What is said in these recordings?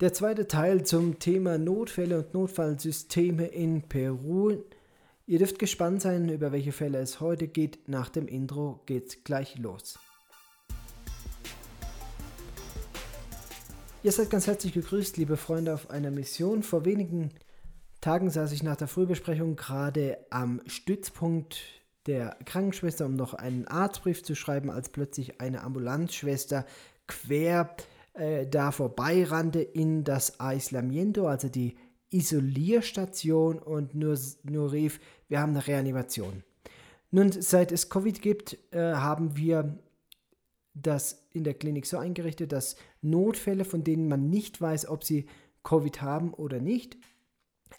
Der zweite Teil zum Thema Notfälle und Notfallsysteme in Peru. Ihr dürft gespannt sein, über welche Fälle es heute geht. Nach dem Intro geht's gleich los. Ihr seid ganz herzlich gegrüßt, liebe Freunde, auf einer Mission. Vor wenigen Tagen saß ich nach der Frühbesprechung gerade am Stützpunkt der Krankenschwester, um noch einen Arztbrief zu schreiben, als plötzlich eine Ambulanzschwester quer äh, da vorbeirannte in das Aislamiento, also die Isolierstation und nur, nur rief, wir haben eine Reanimation. Nun, seit es Covid gibt, äh, haben wir das in der Klinik so eingerichtet, dass Notfälle, von denen man nicht weiß, ob sie Covid haben oder nicht,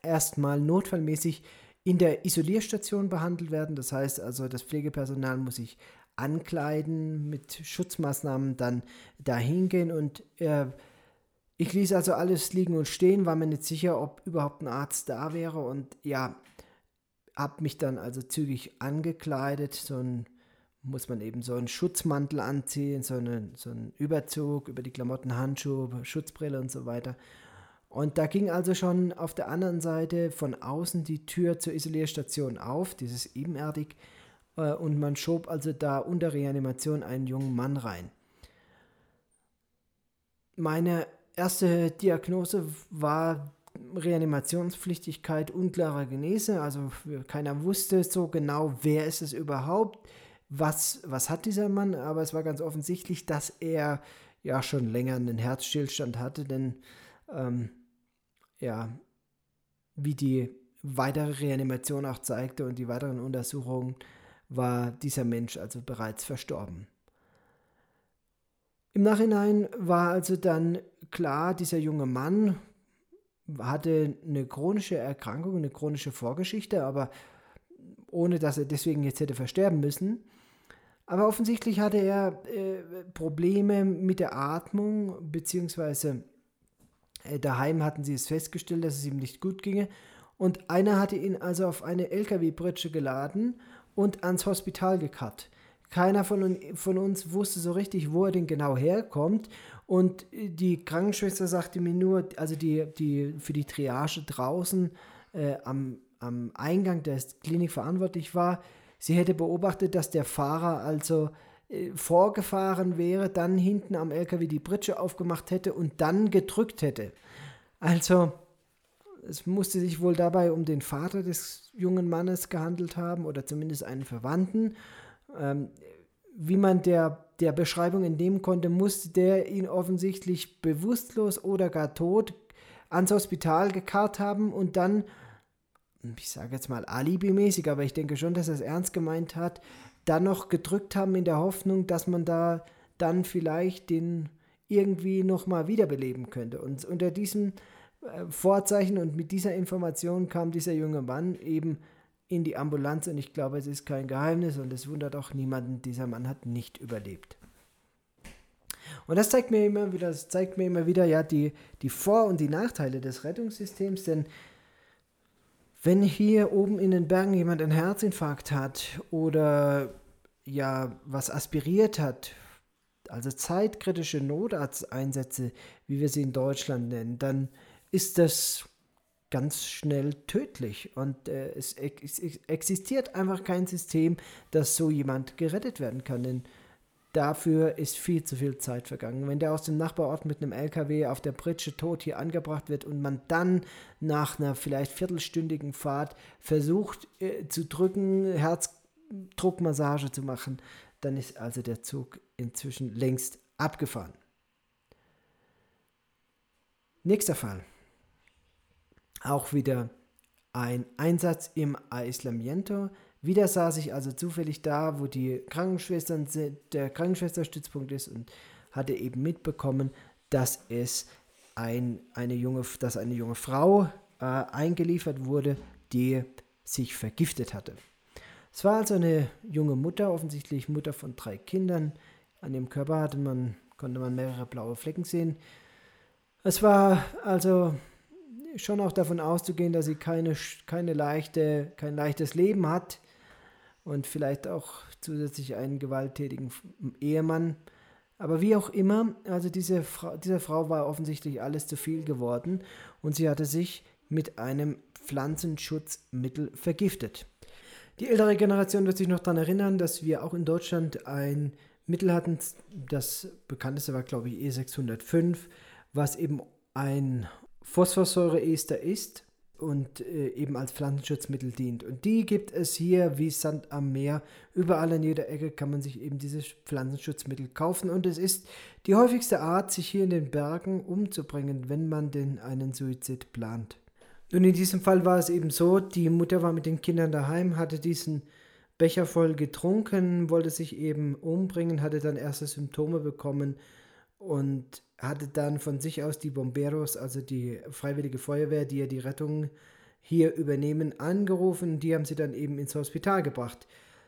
erstmal notfallmäßig in der Isolierstation behandelt werden. Das heißt also, das Pflegepersonal muss sich ankleiden, mit Schutzmaßnahmen dann dahin gehen. Und äh, ich ließ also alles liegen und stehen, war mir nicht sicher, ob überhaupt ein Arzt da wäre. Und ja, habe mich dann also zügig angekleidet, so ein muss man eben so einen Schutzmantel anziehen, so einen, so einen Überzug über die Klamotten, Handschuhe, Schutzbrille und so weiter. Und da ging also schon auf der anderen Seite von außen die Tür zur Isolierstation auf, dieses ebenerdig, und man schob also da unter Reanimation einen jungen Mann rein. Meine erste Diagnose war Reanimationspflichtigkeit unklarer Genese, also keiner wusste so genau, wer ist es überhaupt, was, was hat dieser Mann, aber es war ganz offensichtlich, dass er ja schon länger einen Herzstillstand hatte, denn ähm, ja, wie die weitere Reanimation auch zeigte und die weiteren Untersuchungen, war dieser Mensch also bereits verstorben. Im Nachhinein war also dann klar, dieser junge Mann hatte eine chronische Erkrankung, eine chronische Vorgeschichte, aber ohne dass er deswegen jetzt hätte versterben müssen. Aber offensichtlich hatte er äh, Probleme mit der Atmung, beziehungsweise äh, daheim hatten sie es festgestellt, dass es ihm nicht gut ginge. Und einer hatte ihn also auf eine LKW-Pritsche geladen und ans Hospital gekarrt. Keiner von, von, uns wusste so richtig, wo er denn genau herkommt. Und die Krankenschwester sagte mir nur, also die, die für die Triage draußen äh, am, am Eingang der Klinik verantwortlich war, sie hätte beobachtet, dass der Fahrer also äh, vorgefahren wäre, dann hinten am LKW die Pritsche aufgemacht hätte und dann gedrückt hätte. Also es musste sich wohl dabei um den Vater des jungen Mannes gehandelt haben oder zumindest einen Verwandten. Ähm, wie man der, der Beschreibung entnehmen konnte, musste der ihn offensichtlich bewusstlos oder gar tot ans Hospital gekarrt haben und dann, ich sage jetzt mal alibimäßig, aber ich denke schon, dass er es ernst gemeint hat, dann noch gedrückt haben in der Hoffnung, dass man da dann vielleicht den irgendwie nochmal wiederbeleben könnte. Und unter diesem Vorzeichen. Und mit dieser Information kam dieser junge Mann eben in die Ambulanz. Und ich glaube, es ist kein Geheimnis und es wundert auch niemanden, dieser Mann hat nicht überlebt. Und das zeigt mir immer wieder, das zeigt mir immer wieder ja die, die Vor- und die Nachteile des Rettungssystems, denn wenn hier oben in den Bergen jemand einen Herzinfarkt hat oder ja was aspiriert hat, also zeitkritische Notarzteinsätze, wie wir sie in Deutschland nennen, dann ist das ganz schnell tödlich und äh, es, ex existiert einfach kein System, dass so jemand gerettet werden kann, denn dafür ist viel zu viel Zeit vergangen. Wenn der aus dem Nachbarort mit einem LKW auf der Pritsche tot hier angebracht wird und man dann nach einer vielleicht viertelstündigen Fahrt versucht äh, zu drücken, Herzdruckmassage zu machen, dann ist also der Zug inzwischen längst abgefahren. Nächster Fall. Auch wieder ein Einsatz im Aislamiento. Wieder saß ich also zufällig da, wo die Krankenschwestern der Krankenschwesterstützpunkt ist und hatte eben mitbekommen, dass es ein, eine junge, dass eine junge Frau äh, eingeliefert wurde, die sich vergiftet hatte. Es war also eine junge Mutter, offensichtlich Mutter von drei Kindern. An dem Körper hatte man, konnte man mehrere blaue Flecken sehen. Es war also schon auch davon auszugehen, dass sie keine, keine leichte, kein leichtes Leben hat und vielleicht auch zusätzlich einen gewalttätigen Ehemann. Aber wie auch immer, also diese Fra dieser Frau war offensichtlich alles zu viel geworden und sie hatte sich mit einem Pflanzenschutzmittel vergiftet. Die ältere Generation wird sich noch daran erinnern, dass wir auch in Deutschland ein Mittel hatten, das bekannteste war, glaube ich, E605, was eben ein Phosphorsäureester ist und äh, eben als Pflanzenschutzmittel dient. Und die gibt es hier wie Sand am Meer. Überall an jeder Ecke kann man sich eben dieses Pflanzenschutzmittel kaufen. Und es ist die häufigste Art, sich hier in den Bergen umzubringen, wenn man denn einen Suizid plant. Nun, in diesem Fall war es eben so, die Mutter war mit den Kindern daheim, hatte diesen Becher voll getrunken, wollte sich eben umbringen, hatte dann erste Symptome bekommen und hatte dann von sich aus die Bomberos, also die Freiwillige Feuerwehr, die ja die Rettung hier übernehmen, angerufen. Die haben sie dann eben ins Hospital gebracht.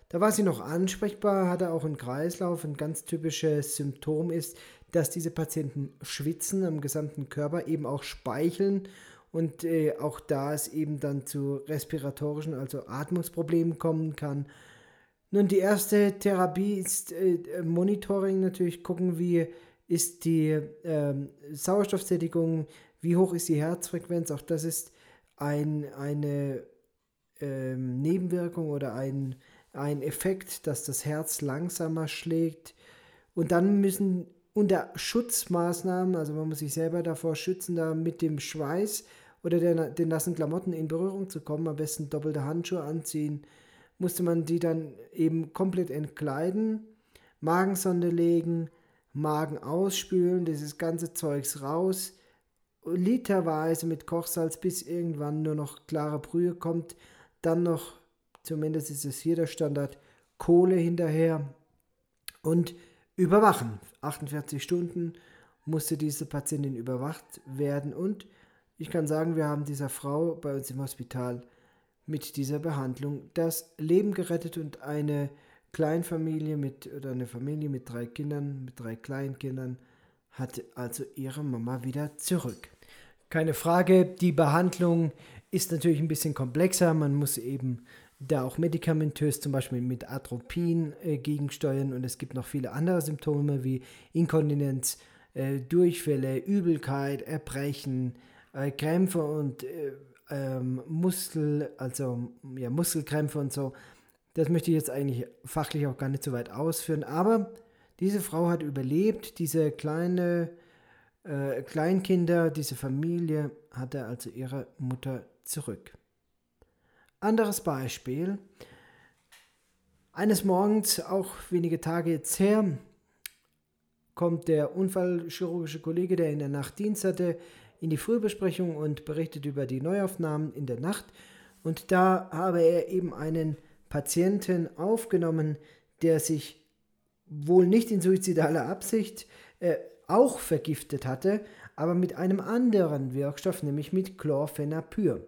Da war sie noch ansprechbar, hatte auch einen Kreislauf. Ein ganz typisches Symptom ist, dass diese Patienten schwitzen am gesamten Körper, eben auch speicheln und äh, auch da es eben dann zu respiratorischen, also Atmungsproblemen kommen kann. Nun, die erste Therapie ist äh, Monitoring, natürlich gucken, wie ist die ähm, Sauerstoffsättigung, wie hoch ist die Herzfrequenz, auch das ist ein, eine ähm, Nebenwirkung oder ein, ein Effekt, dass das Herz langsamer schlägt. Und dann müssen unter Schutzmaßnahmen, also man muss sich selber davor schützen, da mit dem Schweiß oder den, den nassen Klamotten in Berührung zu kommen, am besten doppelte Handschuhe anziehen, musste man die dann eben komplett entkleiden, Magensonde legen, Magen ausspülen, dieses ganze Zeugs raus, literweise mit Kochsalz, bis irgendwann nur noch klare Brühe kommt, dann noch, zumindest ist es hier der Standard, Kohle hinterher und überwachen. 48 Stunden musste diese Patientin überwacht werden und ich kann sagen, wir haben dieser Frau bei uns im Hospital mit dieser Behandlung das Leben gerettet und eine Kleinfamilie mit oder eine Familie mit drei Kindern, mit drei Kleinkindern, hat also ihre Mama wieder zurück. Keine Frage, die Behandlung ist natürlich ein bisschen komplexer. Man muss eben da auch medikamentös zum Beispiel mit Atropin äh, gegensteuern und es gibt noch viele andere Symptome wie Inkontinenz, äh, Durchfälle, Übelkeit, Erbrechen, äh, Krämpfe und äh, ähm, Muskel, also ja, Muskelkrämpfe und so. Das möchte ich jetzt eigentlich fachlich auch gar nicht so weit ausführen, aber diese Frau hat überlebt, diese kleine äh, Kleinkinder, diese Familie hatte also ihre Mutter zurück. Anderes Beispiel. Eines Morgens, auch wenige Tage jetzt her, kommt der unfallchirurgische Kollege, der in der Nacht Dienst hatte, in die Frühbesprechung und berichtet über die Neuaufnahmen in der Nacht. Und da habe er eben einen Patienten aufgenommen, der sich wohl nicht in suizidaler Absicht äh, auch vergiftet hatte, aber mit einem anderen Wirkstoff, nämlich mit Chlorphenapyr.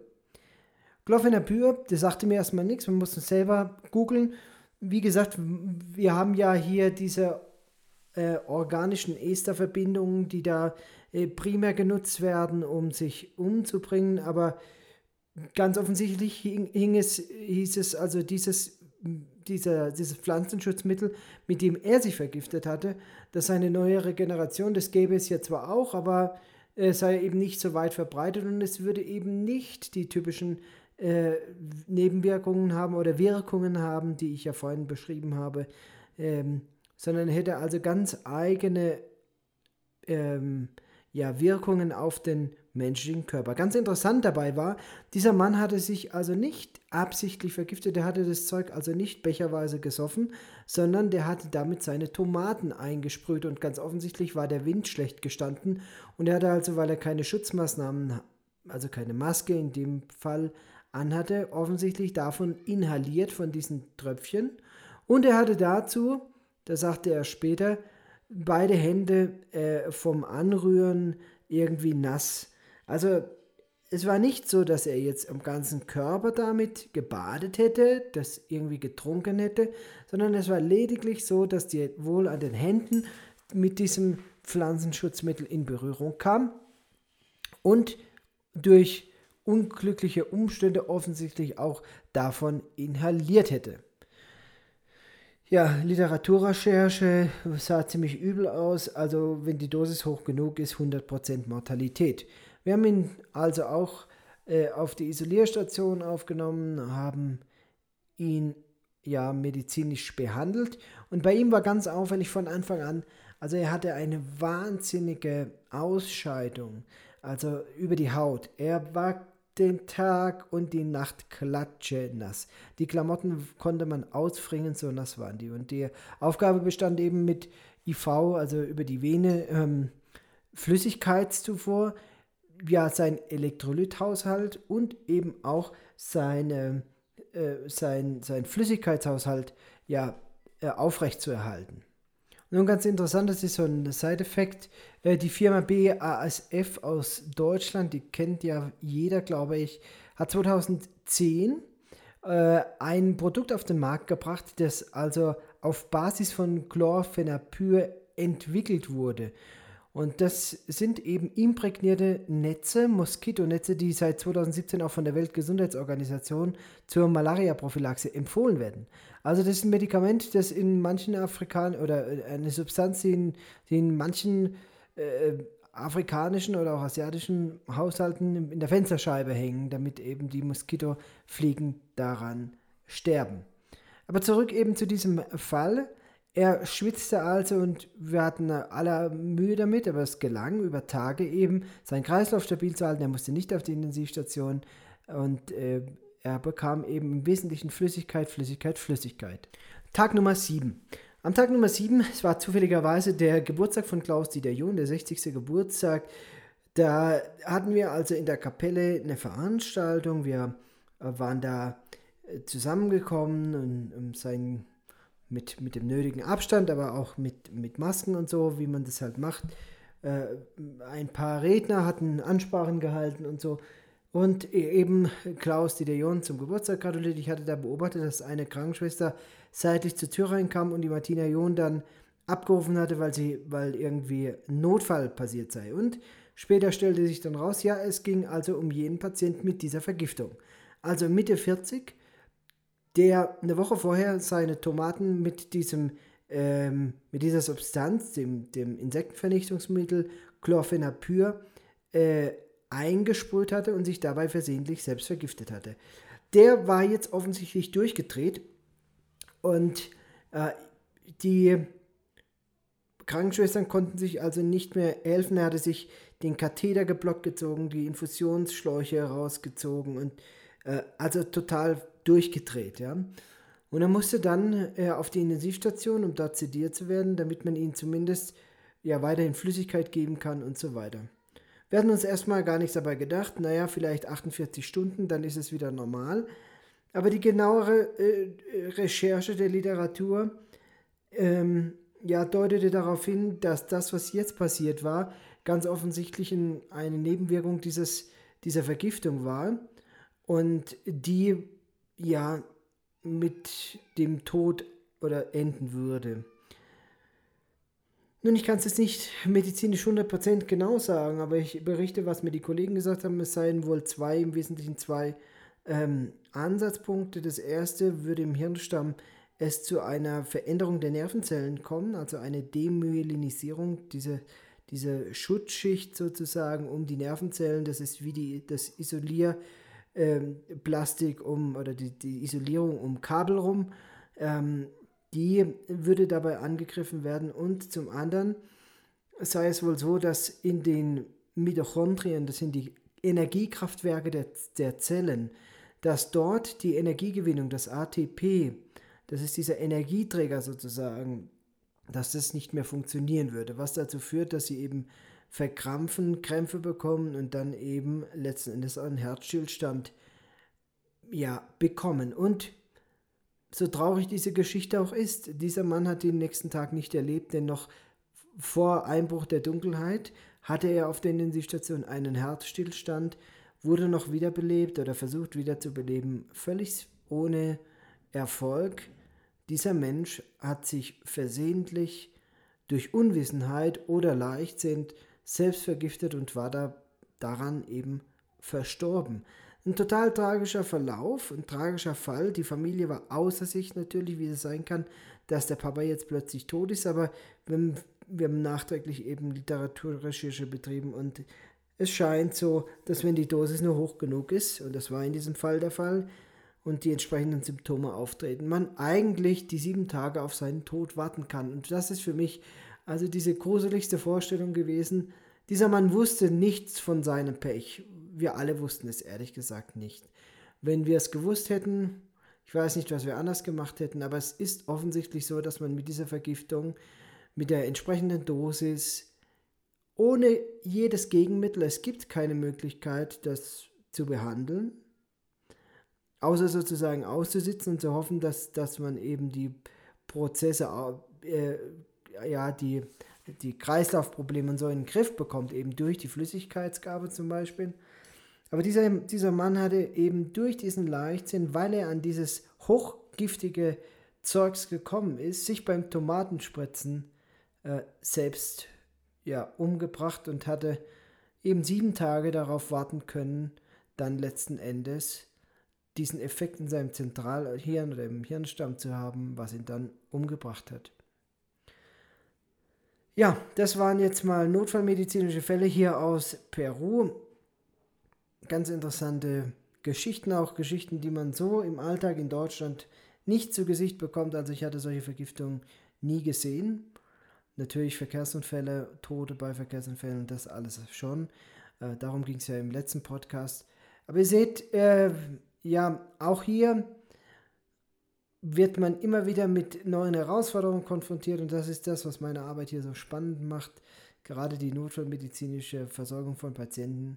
Chlorphenapyr, das sagte mir erstmal nichts, man musste selber googeln. Wie gesagt, wir haben ja hier diese äh, organischen Esterverbindungen, die da äh, primär genutzt werden, um sich umzubringen, aber ganz offensichtlich hing, hing es, hieß es also dieses, dieser, dieses Pflanzenschutzmittel, mit dem er sich vergiftet hatte, dass eine neuere Generation, das gäbe es ja zwar auch, aber es sei eben nicht so weit verbreitet und es würde eben nicht die typischen äh, Nebenwirkungen haben oder Wirkungen haben, die ich ja vorhin beschrieben habe, ähm, sondern hätte also ganz eigene ähm, ja, Wirkungen auf den menschlichen Körper. Ganz interessant dabei war, dieser Mann hatte sich also nicht absichtlich vergiftet, der hatte das Zeug also nicht becherweise gesoffen, sondern der hatte damit seine Tomaten eingesprüht und ganz offensichtlich war der Wind schlecht gestanden und er hatte also, weil er keine Schutzmaßnahmen, also keine Maske in dem Fall anhatte, offensichtlich davon inhaliert von diesen Tröpfchen und er hatte dazu, da sagte er später, beide Hände äh, vom Anrühren irgendwie nass. Also es war nicht so, dass er jetzt am ganzen Körper damit gebadet hätte, das irgendwie getrunken hätte, sondern es war lediglich so, dass die wohl an den Händen mit diesem Pflanzenschutzmittel in Berührung kam und durch unglückliche Umstände offensichtlich auch davon inhaliert hätte. Ja, Literaturrecherche sah ziemlich übel aus. Also wenn die Dosis hoch genug ist, 100% Mortalität. Wir haben ihn also auch äh, auf die Isolierstation aufgenommen, haben ihn ja medizinisch behandelt. Und bei ihm war ganz auffällig von Anfang an, also er hatte eine wahnsinnige Ausscheidung, also über die Haut. Er war den Tag und die Nacht klatsche nass. Die Klamotten konnte man ausfringen, so nass waren die. Und die Aufgabe bestand eben mit IV, also über die Vene, ähm, Flüssigkeitszufuhr, ja, sein Elektrolythaushalt und eben auch seine, äh, sein, sein Flüssigkeitshaushalt ja, äh, aufrechtzuerhalten. Nun ganz interessant, das ist so ein Side-Effekt. Äh, die Firma BASF aus Deutschland, die kennt ja jeder, glaube ich, hat 2010 äh, ein Produkt auf den Markt gebracht, das also auf Basis von Chlorphenapyr entwickelt wurde. Und das sind eben imprägnierte Netze, Moskitonetze, die seit 2017 auch von der Weltgesundheitsorganisation zur Malaria-Prophylaxe empfohlen werden. Also das ist ein Medikament, das in manchen Afrikanern oder äh, eine Substanz, die in, die in manchen äh, afrikanischen oder auch asiatischen Haushalten in der Fensterscheibe hängen, damit eben die Moskitofliegen daran sterben. Aber zurück eben zu diesem Fall. Er schwitzte also und wir hatten alle Mühe damit, aber es gelang über Tage eben, seinen Kreislauf stabil zu halten. Er musste nicht auf die Intensivstation und äh, er bekam eben im Wesentlichen Flüssigkeit, Flüssigkeit, Flüssigkeit. Tag Nummer 7. Am Tag Nummer 7, es war zufälligerweise der Geburtstag von Klaus Dieter John, der 60. Geburtstag. Da hatten wir also in der Kapelle eine Veranstaltung. Wir äh, waren da äh, zusammengekommen und um sein mit, mit dem nötigen Abstand, aber auch mit, mit Masken und so, wie man das halt macht. Äh, ein paar Redner hatten Ansprachen gehalten und so. Und e, eben Klaus Dideon zum Geburtstag gratuliert. Ich hatte da beobachtet, dass eine Krankenschwester seitlich zur Tür reinkam und die Martina John dann abgerufen hatte, weil sie, weil irgendwie ein Notfall passiert sei. Und später stellte sich dann raus, ja, es ging also um jeden Patienten mit dieser Vergiftung. Also Mitte 40 der eine Woche vorher seine Tomaten mit diesem ähm, mit dieser Substanz, dem, dem Insektenvernichtungsmittel Chlorphenapyr, äh, eingesprüht hatte und sich dabei versehentlich selbst vergiftet hatte. Der war jetzt offensichtlich durchgedreht und äh, die Krankenschwestern konnten sich also nicht mehr helfen. Er hatte sich den Katheter geblockt gezogen, die Infusionsschläuche rausgezogen und äh, also total durchgedreht, ja. Und er musste dann äh, auf die Intensivstation, um dort sediert zu werden, damit man ihm zumindest ja weiterhin Flüssigkeit geben kann und so weiter. Wir hatten uns erstmal gar nichts dabei gedacht, naja, vielleicht 48 Stunden, dann ist es wieder normal. Aber die genauere äh, Recherche der Literatur ähm, ja, deutete darauf hin, dass das, was jetzt passiert war, ganz offensichtlich in eine Nebenwirkung dieses, dieser Vergiftung war und die ja mit dem Tod oder enden würde. Nun, ich kann es jetzt nicht medizinisch 100% genau sagen, aber ich berichte, was mir die Kollegen gesagt haben. Es seien wohl zwei, im Wesentlichen zwei ähm, Ansatzpunkte. Das erste würde im Hirnstamm es zu einer Veränderung der Nervenzellen kommen, also eine Demyelinisierung, diese, diese Schutzschicht sozusagen um die Nervenzellen. Das ist wie die, das Isolier- ähm, Plastik um oder die, die Isolierung um Kabel rum, ähm, die würde dabei angegriffen werden. Und zum anderen sei es wohl so, dass in den Mitochondrien, das sind die Energiekraftwerke der, der Zellen, dass dort die Energiegewinnung, das ATP, das ist dieser Energieträger sozusagen, dass das nicht mehr funktionieren würde, was dazu führt, dass sie eben verkrampfen, Krämpfe bekommen und dann eben letzten Endes einen Herzstillstand ja, bekommen. Und so traurig diese Geschichte auch ist, dieser Mann hat den nächsten Tag nicht erlebt, denn noch vor Einbruch der Dunkelheit hatte er auf der Intensivstation einen Herzstillstand, wurde noch wiederbelebt oder versucht wiederzubeleben, völlig ohne Erfolg. Dieser Mensch hat sich versehentlich durch Unwissenheit oder Leichtsinn selbst vergiftet und war da daran eben verstorben. Ein total tragischer Verlauf, ein tragischer Fall. Die Familie war außer sich natürlich, wie es sein kann, dass der Papa jetzt plötzlich tot ist, aber wir, wir haben nachträglich eben Literaturrecherche betrieben und es scheint so, dass wenn die Dosis nur hoch genug ist, und das war in diesem Fall der Fall, und die entsprechenden Symptome auftreten, man eigentlich die sieben Tage auf seinen Tod warten kann. Und das ist für mich also diese gruseligste Vorstellung gewesen. Dieser Mann wusste nichts von seinem Pech. Wir alle wussten es ehrlich gesagt nicht. Wenn wir es gewusst hätten, ich weiß nicht, was wir anders gemacht hätten, aber es ist offensichtlich so, dass man mit dieser Vergiftung, mit der entsprechenden Dosis, ohne jedes Gegenmittel, es gibt keine Möglichkeit, das zu behandeln, außer sozusagen auszusitzen und zu hoffen, dass, dass man eben die Prozesse, äh, ja, die, die Kreislaufprobleme und so in den Griff bekommt, eben durch die Flüssigkeitsgabe zum Beispiel. Aber dieser, dieser Mann hatte eben durch diesen Leichtsinn, weil er an dieses hochgiftige Zeugs gekommen ist, sich beim Tomatenspritzen äh, selbst ja, umgebracht und hatte eben sieben Tage darauf warten können, dann letzten Endes diesen Effekt in seinem Zentralhirn oder im Hirnstamm zu haben, was ihn dann umgebracht hat. Ja, das waren jetzt mal notfallmedizinische Fälle hier aus Peru. Ganz interessante Geschichten, auch Geschichten, die man so im Alltag in Deutschland nicht zu Gesicht bekommt. Also ich hatte solche Vergiftungen nie gesehen. Natürlich Verkehrsunfälle, Tote bei Verkehrsunfällen, das alles schon. Äh, darum ging es ja im letzten Podcast. Aber ihr seht, äh, ja, auch hier wird man immer wieder mit neuen Herausforderungen konfrontiert und das ist das, was meine Arbeit hier so spannend macht. Gerade die notfallmedizinische Versorgung von Patienten.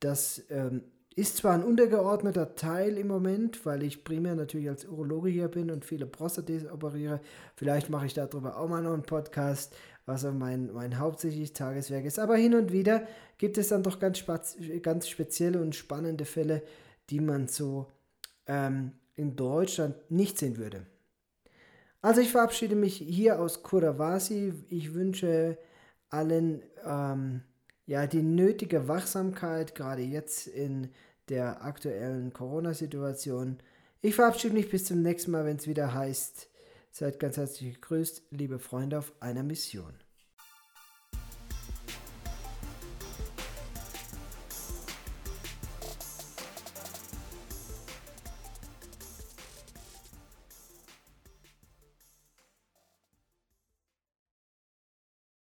Das ähm, ist zwar ein untergeordneter Teil im Moment, weil ich primär natürlich als Urologe hier bin und viele Prostates operiere. Vielleicht mache ich darüber auch mal noch einen Podcast, was auch mein, mein hauptsächliches Tageswerk ist. Aber hin und wieder gibt es dann doch ganz, ganz spezielle und spannende Fälle, die man so ähm, in Deutschland nicht sehen würde. Also ich verabschiede mich hier aus Kuravasi. Ich wünsche allen ähm, ja, die nötige Wachsamkeit, gerade jetzt in der aktuellen Corona-Situation. Ich verabschiede mich bis zum nächsten Mal, wenn es wieder heißt, seid ganz herzlich gegrüßt, liebe Freunde auf einer Mission.